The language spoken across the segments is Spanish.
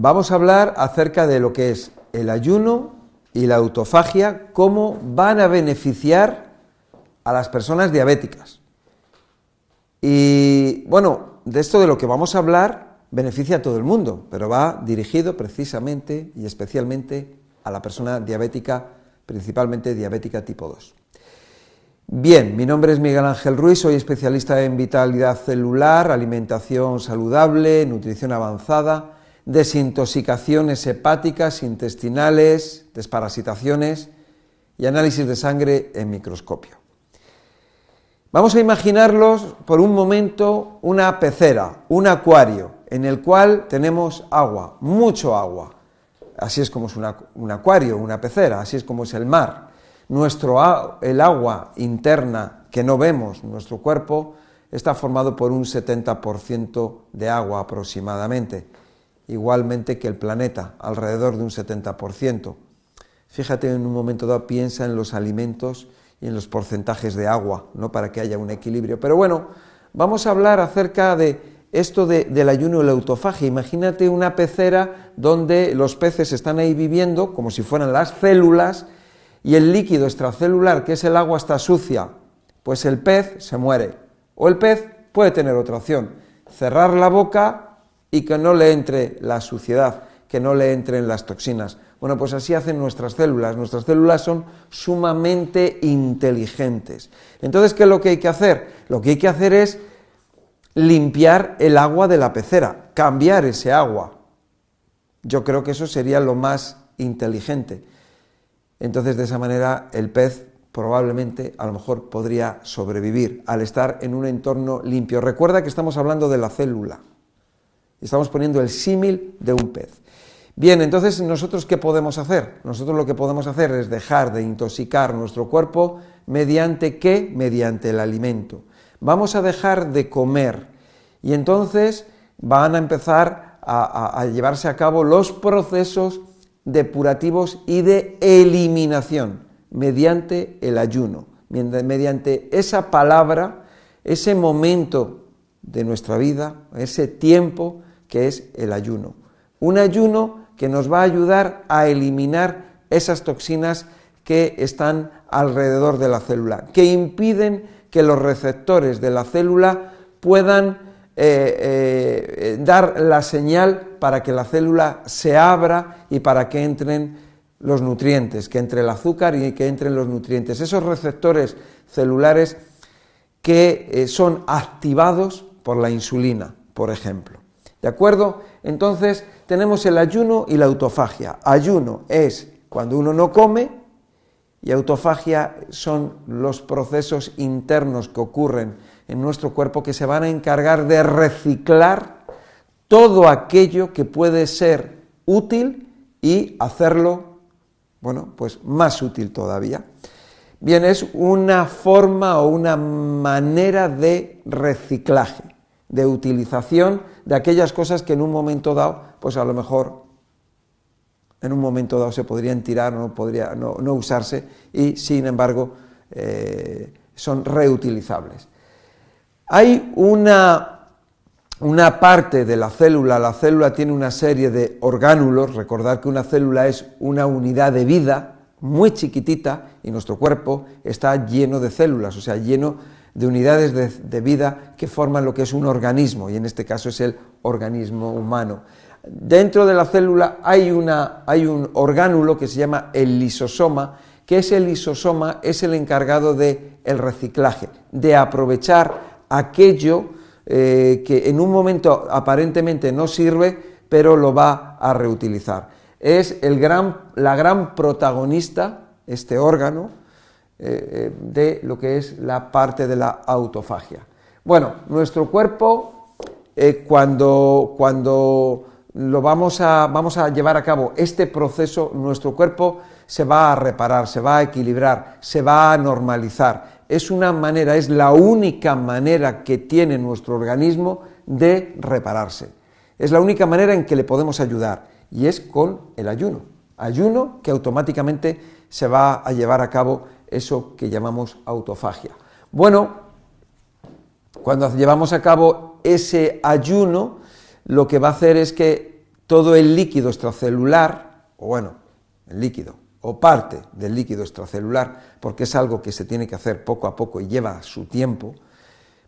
vamos a hablar acerca de lo que es el ayuno y la autofagia, cómo van a beneficiar a las personas diabéticas. Y bueno, de esto de lo que vamos a hablar beneficia a todo el mundo, pero va dirigido precisamente y especialmente a la persona diabética, principalmente diabética tipo 2. Bien, mi nombre es Miguel Ángel Ruiz, soy especialista en vitalidad celular, alimentación saludable, nutrición avanzada, desintoxicaciones hepáticas, intestinales, desparasitaciones y análisis de sangre en microscopio. Vamos a imaginarlos por un momento una pecera, un acuario, en el cual tenemos agua, mucho agua. Así es como es un acuario, una pecera, así es como es el mar nuestro, el agua interna que no vemos, nuestro cuerpo, está formado por un 70% de agua aproximadamente, igualmente que el planeta, alrededor de un 70%. Fíjate en un momento dado, piensa en los alimentos y en los porcentajes de agua, ¿no? para que haya un equilibrio. Pero bueno, vamos a hablar acerca de esto del ayuno y la autofagia. Imagínate una pecera donde los peces están ahí viviendo como si fueran las células y el líquido extracelular, que es el agua, está sucia, pues el pez se muere. O el pez puede tener otra opción, cerrar la boca y que no le entre la suciedad, que no le entren las toxinas. Bueno, pues así hacen nuestras células. Nuestras células son sumamente inteligentes. Entonces, ¿qué es lo que hay que hacer? Lo que hay que hacer es limpiar el agua de la pecera, cambiar ese agua. Yo creo que eso sería lo más inteligente entonces de esa manera el pez probablemente a lo mejor podría sobrevivir al estar en un entorno limpio. Recuerda que estamos hablando de la célula. Estamos poniendo el símil de un pez. Bien, entonces nosotros qué podemos hacer? Nosotros lo que podemos hacer es dejar de intoxicar nuestro cuerpo mediante qué? Mediante el alimento. Vamos a dejar de comer y entonces van a empezar a, a llevarse a cabo los procesos depurativos y de eliminación mediante el ayuno, mediante esa palabra, ese momento de nuestra vida, ese tiempo que es el ayuno. Un ayuno que nos va a ayudar a eliminar esas toxinas que están alrededor de la célula, que impiden que los receptores de la célula puedan eh, eh, dar la señal para que la célula se abra y para que entren los nutrientes, que entre el azúcar y que entren los nutrientes. Esos receptores celulares que eh, son activados por la insulina, por ejemplo. ¿De acuerdo? Entonces tenemos el ayuno y la autofagia. Ayuno es cuando uno no come y autofagia son los procesos internos que ocurren en nuestro cuerpo que se van a encargar de reciclar todo aquello que puede ser útil y hacerlo, bueno, pues más útil todavía. Bien, es una forma o una manera de reciclaje, de utilización de aquellas cosas que en un momento dado, pues a lo mejor en un momento dado se podrían tirar, no, podría, no, usarse y sin embargo eh, son reutilizables. Hay una, una parte de la célula, la célula tiene una serie de orgánulos, recordar que una célula es una unidad de vida muy chiquitita y nuestro cuerpo está lleno de células, o sea, lleno de unidades de, vida que forman lo que es un organismo, y en este caso es el organismo humano. Dentro de la célula hay, una, hay un orgánulo que se llama el lisosoma, que ese lisosoma es el encargado del el reciclaje, de aprovechar aquello eh, que en un momento aparentemente no sirve, pero lo va a reutilizar. Es el gran, la gran protagonista, este órgano, eh, eh, de lo que es la parte de la autofagia. Bueno, nuestro cuerpo, cuando, cuando lo vamos a, vamos a llevar a cabo este proceso, nuestro cuerpo se va a reparar, se va a equilibrar, se va a normalizar es una manera, es la única manera que tiene nuestro organismo de repararse. Es la única manera en que le podemos ayudar y es con el ayuno. Ayuno que automáticamente se va a llevar a cabo eso que llamamos autofagia. Bueno, cuando llevamos a cabo ese ayuno, lo que va a hacer es que todo el líquido extracelular, o bueno, el líquido, o parte del líquido extracelular, porque es algo que se tiene que hacer poco a poco y lleva su tiempo,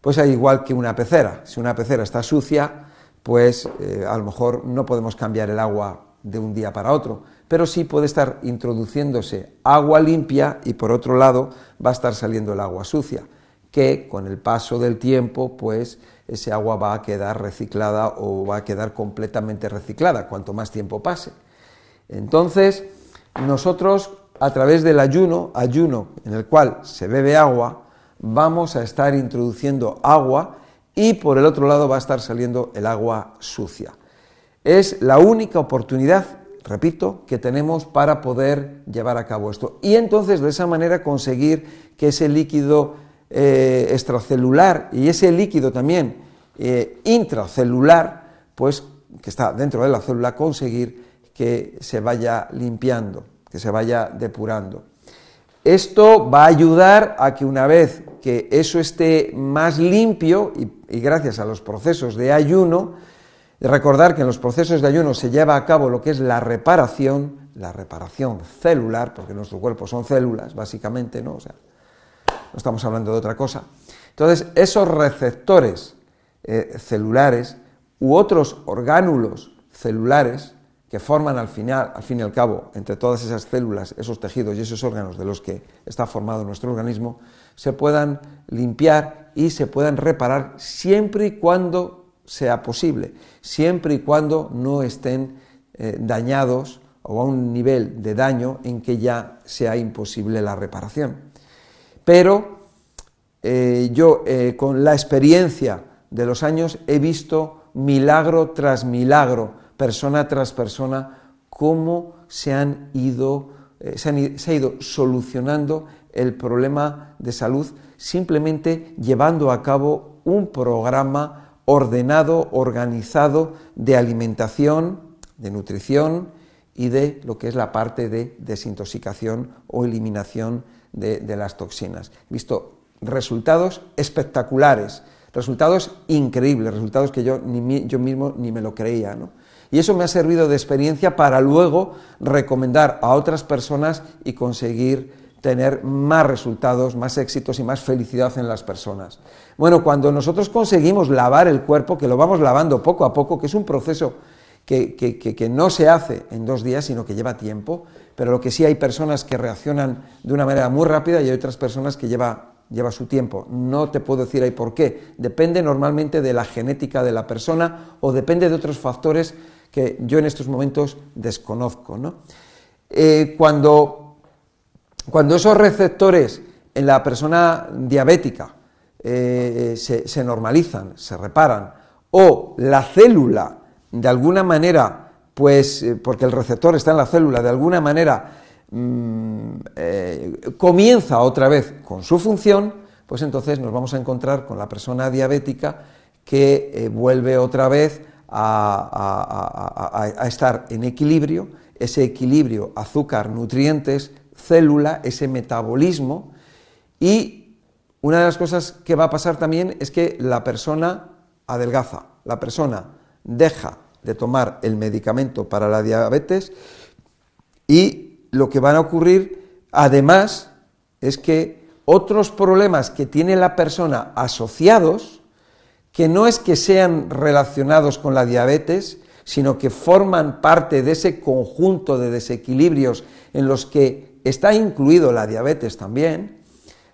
pues hay igual que una pecera. Si una pecera está sucia, pues eh, a lo mejor no podemos cambiar el agua de un día para otro, pero sí puede estar introduciéndose agua limpia y por otro lado va a estar saliendo el agua sucia, que con el paso del tiempo, pues ese agua va a quedar reciclada o va a quedar completamente reciclada cuanto más tiempo pase. Entonces, nosotros a través del ayuno, ayuno en el cual se bebe agua, vamos a estar introduciendo agua y por el otro lado va a estar saliendo el agua sucia. Es la única oportunidad, repito, que tenemos para poder llevar a cabo esto. Y entonces de esa manera conseguir que ese líquido eh, extracelular y ese líquido también eh, intracelular, pues que está dentro de la célula, conseguir que se vaya limpiando, que se vaya depurando. Esto va a ayudar a que una vez que eso esté más limpio y, gracias a los procesos de ayuno, recordar que en los procesos de ayuno se lleva a cabo lo que es la reparación, la reparación celular, porque nuestro cuerpo son células, básicamente, ¿no? O sea, no estamos hablando de otra cosa. Entonces, esos receptores eh, celulares u otros orgánulos celulares que forman al final, al fin y al cabo, entre todas esas células, esos tejidos y esos órganos de los que está formado nuestro organismo, se puedan limpiar y se puedan reparar siempre y cuando sea posible, siempre y cuando no estén eh, dañados o a un nivel de daño en que ya sea imposible la reparación. Pero eh, yo, eh, con la experiencia de los años, he visto milagro tras milagro, persona tras persona, cómo se han ido, eh, se, ha ido solucionando el problema de salud simplemente llevando a cabo un programa ordenado, organizado de alimentación, de nutrición y de lo que es la parte de desintoxicación o eliminación de, las toxinas. He visto resultados espectaculares, resultados increíbles, resultados que yo, ni, yo mismo ni me lo creía. ¿no? Y eso me ha servido de experiencia para luego recomendar a otras personas y conseguir tener más resultados, más éxitos y más felicidad en las personas. Bueno, cuando nosotros conseguimos lavar el cuerpo, que lo vamos lavando poco a poco, que es un proceso que, que, no se hace en dos días, sino que lleva tiempo, pero lo que sí hay personas que reaccionan de una manera muy rápida y hay otras personas que lleva, lleva su tiempo. No te puedo decir ahí por qué. Depende normalmente de la genética de la persona o depende de otros factores que yo en estos momentos desconozco. Eh, cuando, cuando, esos receptores en la persona diabética eh, se, normalizan, se reparan, o la célula de alguna manera, pues eh, porque el receptor está en la célula, de alguna manera mm, comienza otra vez con su función, pues entonces nos vamos a encontrar con la persona diabética que vuelve otra vez a, estar en equilibrio, ese equilibrio azúcar, nutrientes, célula, ese metabolismo. Y una de las cosas que va a pasar también es que la persona adelgaza, la persona deja de tomar el medicamento para la diabetes y lo que van a ocurrir además es que otros problemas que tiene la persona asociados que no es que sean relacionados con la diabetes, sino que forman parte de ese conjunto de desequilibrios en los que está incluido la diabetes también,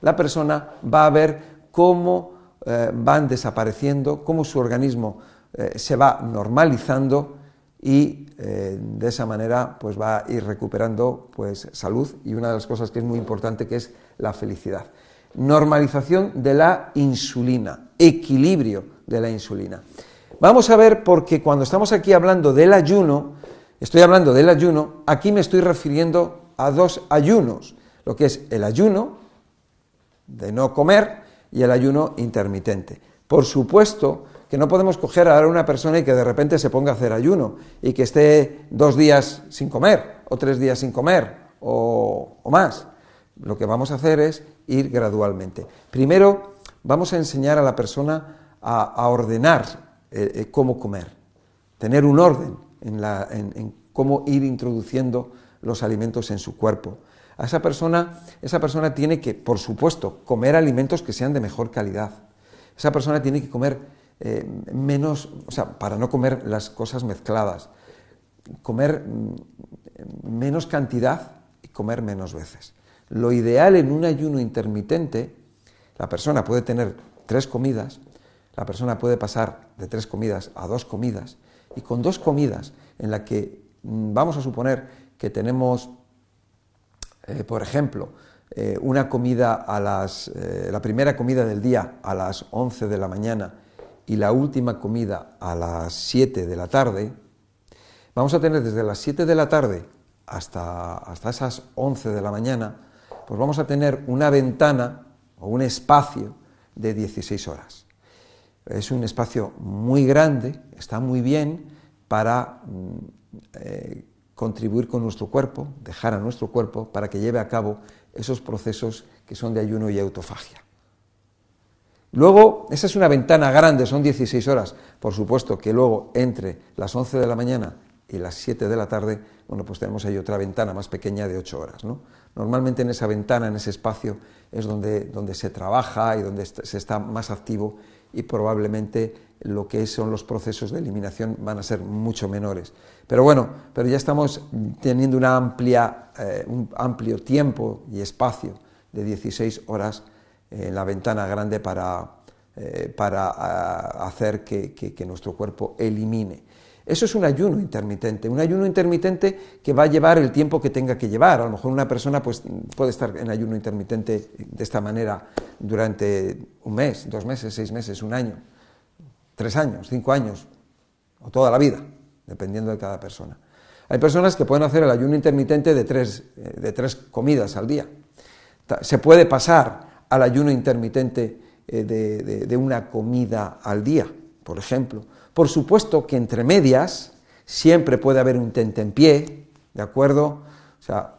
la persona va a ver cómo eh, van desapareciendo, cómo su organismo eh, se va normalizando y eh, de esa manera pues va a ir recuperando pues salud y una de las cosas que es muy importante que es la felicidad normalización de la insulina, equilibrio de la insulina. Vamos a ver porque cuando estamos aquí hablando del ayuno, estoy hablando del ayuno, aquí me estoy refiriendo a dos ayunos, lo que es el ayuno de no comer y el ayuno intermitente. Por supuesto que no podemos coger a una persona y que de repente se ponga a hacer ayuno y que esté dos días sin comer o tres días sin comer o, o más. Lo que vamos a hacer es ir gradualmente. Primero, vamos a enseñar a la persona a, ordenar eh, eh, cómo comer, tener un orden en, cómo ir introduciendo los alimentos en su cuerpo. A esa persona, esa persona tiene que, por supuesto, comer alimentos que sean de mejor calidad. Esa persona tiene que comer eh, menos, o sea, para no comer las cosas mezcladas, comer mm, menos cantidad y comer menos veces. Lo ideal en un ayuno intermitente, la persona puede tener tres comidas, la persona puede pasar de tres comidas a dos comidas, y con dos comidas en la que mm, vamos a suponer que tenemos, eh, por ejemplo, eh, una comida a las, eh, la primera comida del día a las 11 de la mañana y la última comida a las 7 de la tarde, vamos a tener desde las 7 de la tarde hasta, hasta esas 11 de la mañana, pues vamos a tener una ventana o un espacio de 16 horas. Es un espacio muy grande, está muy bien para mm, contribuir con nuestro cuerpo, dejar a nuestro cuerpo para que lleve a cabo esos procesos que son de ayuno y autofagia. Luego, esa es una ventana grande, son 16 horas. Por supuesto que luego entre las 11 de la mañana y las 7 de la tarde, bueno, pues tenemos ahí otra ventana más pequeña de 8 horas. ¿no? Normalmente en esa ventana, en ese espacio, es donde, donde se trabaja y donde se está más activo y probablemente lo que son los procesos de eliminación van a ser mucho menores. Pero bueno, pero ya estamos teniendo una amplia, eh, un amplio tiempo y espacio de 16 horas en la ventana grande para, eh, para hacer que, que nuestro cuerpo elimine. Eso es un ayuno intermitente, un ayuno intermitente que va a llevar el tiempo que tenga que llevar. A lo mejor una persona pues, puede estar en ayuno intermitente de esta manera durante un mes, dos meses, seis meses, un año, tres años, cinco años, o toda la vida, dependiendo de cada persona. Hay personas que pueden hacer el ayuno intermitente de tres, eh, de tres comidas al día. Se puede pasar al ayuno intermitente eh, de una comida al día, por ejemplo por supuesto que entre medias siempre puede haber un tentempié, ¿de acuerdo? O sea,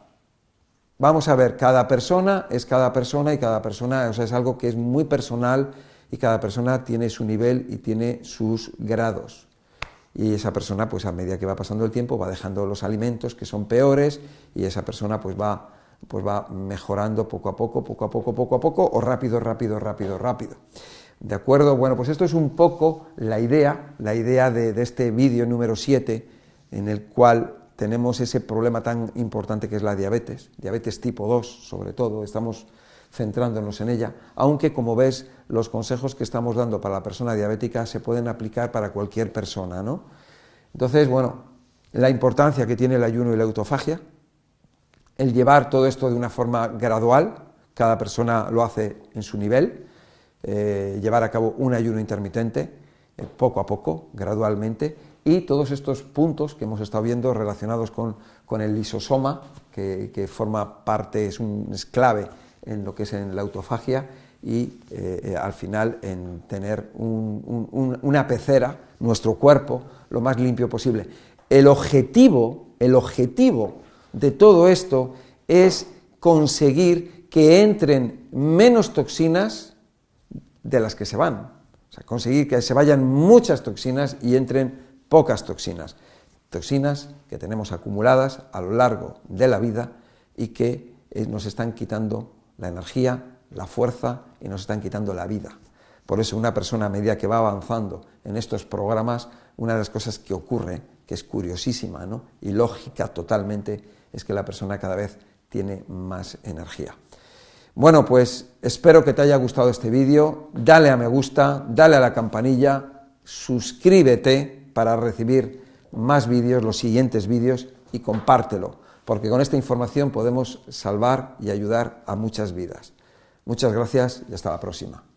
vamos a ver, cada persona es cada persona y cada persona, o sea, es algo que es muy personal y cada persona tiene su nivel y tiene sus grados. Y esa persona, pues a medida que va pasando el tiempo, va dejando los alimentos que son peores y esa persona pues va, pues va mejorando poco a poco, poco a poco, poco a poco, o rápido, rápido, rápido, rápido. ¿De acuerdo? Bueno, pues esto es un poco la idea, la idea de, este vídeo número 7, en el cual tenemos ese problema tan importante que es la diabetes, diabetes tipo 2 sobre todo, estamos centrándonos en ella, aunque como ves los consejos que estamos dando para la persona diabética se pueden aplicar para cualquier persona, ¿no? Entonces, bueno, la importancia que tiene el ayuno y la autofagia, el llevar todo esto de una forma gradual, cada persona lo hace en su nivel, eh, llevar a cabo un ayuno intermitente, eh, poco a poco, gradualmente, y todos estos puntos que hemos estado viendo relacionados con, el lisosoma, que, forma parte, es, un, clave en lo que es en la autofagia, y eh, al final en tener una pecera, nuestro cuerpo, lo más limpio posible. El objetivo, el objetivo de todo esto es conseguir que entren menos toxinas de las que se van. O sea, conseguir que se vayan muchas toxinas y entren pocas toxinas. Toxinas que tenemos acumuladas a lo largo de la vida y que eh, nos están quitando la energía, la fuerza y nos están quitando la vida. Por eso una persona a medida que va avanzando en estos programas, una de las cosas que ocurre, que es curiosísima ¿no? y lógica totalmente, es que la persona cada vez tiene más energía. Bueno, pues espero que te haya gustado este vídeo, dale a me gusta, dale a la campanilla, suscríbete para recibir más vídeos, los siguientes vídeos y compártelo, porque con esta información podemos salvar y ayudar a muchas vidas. Muchas gracias y hasta la próxima.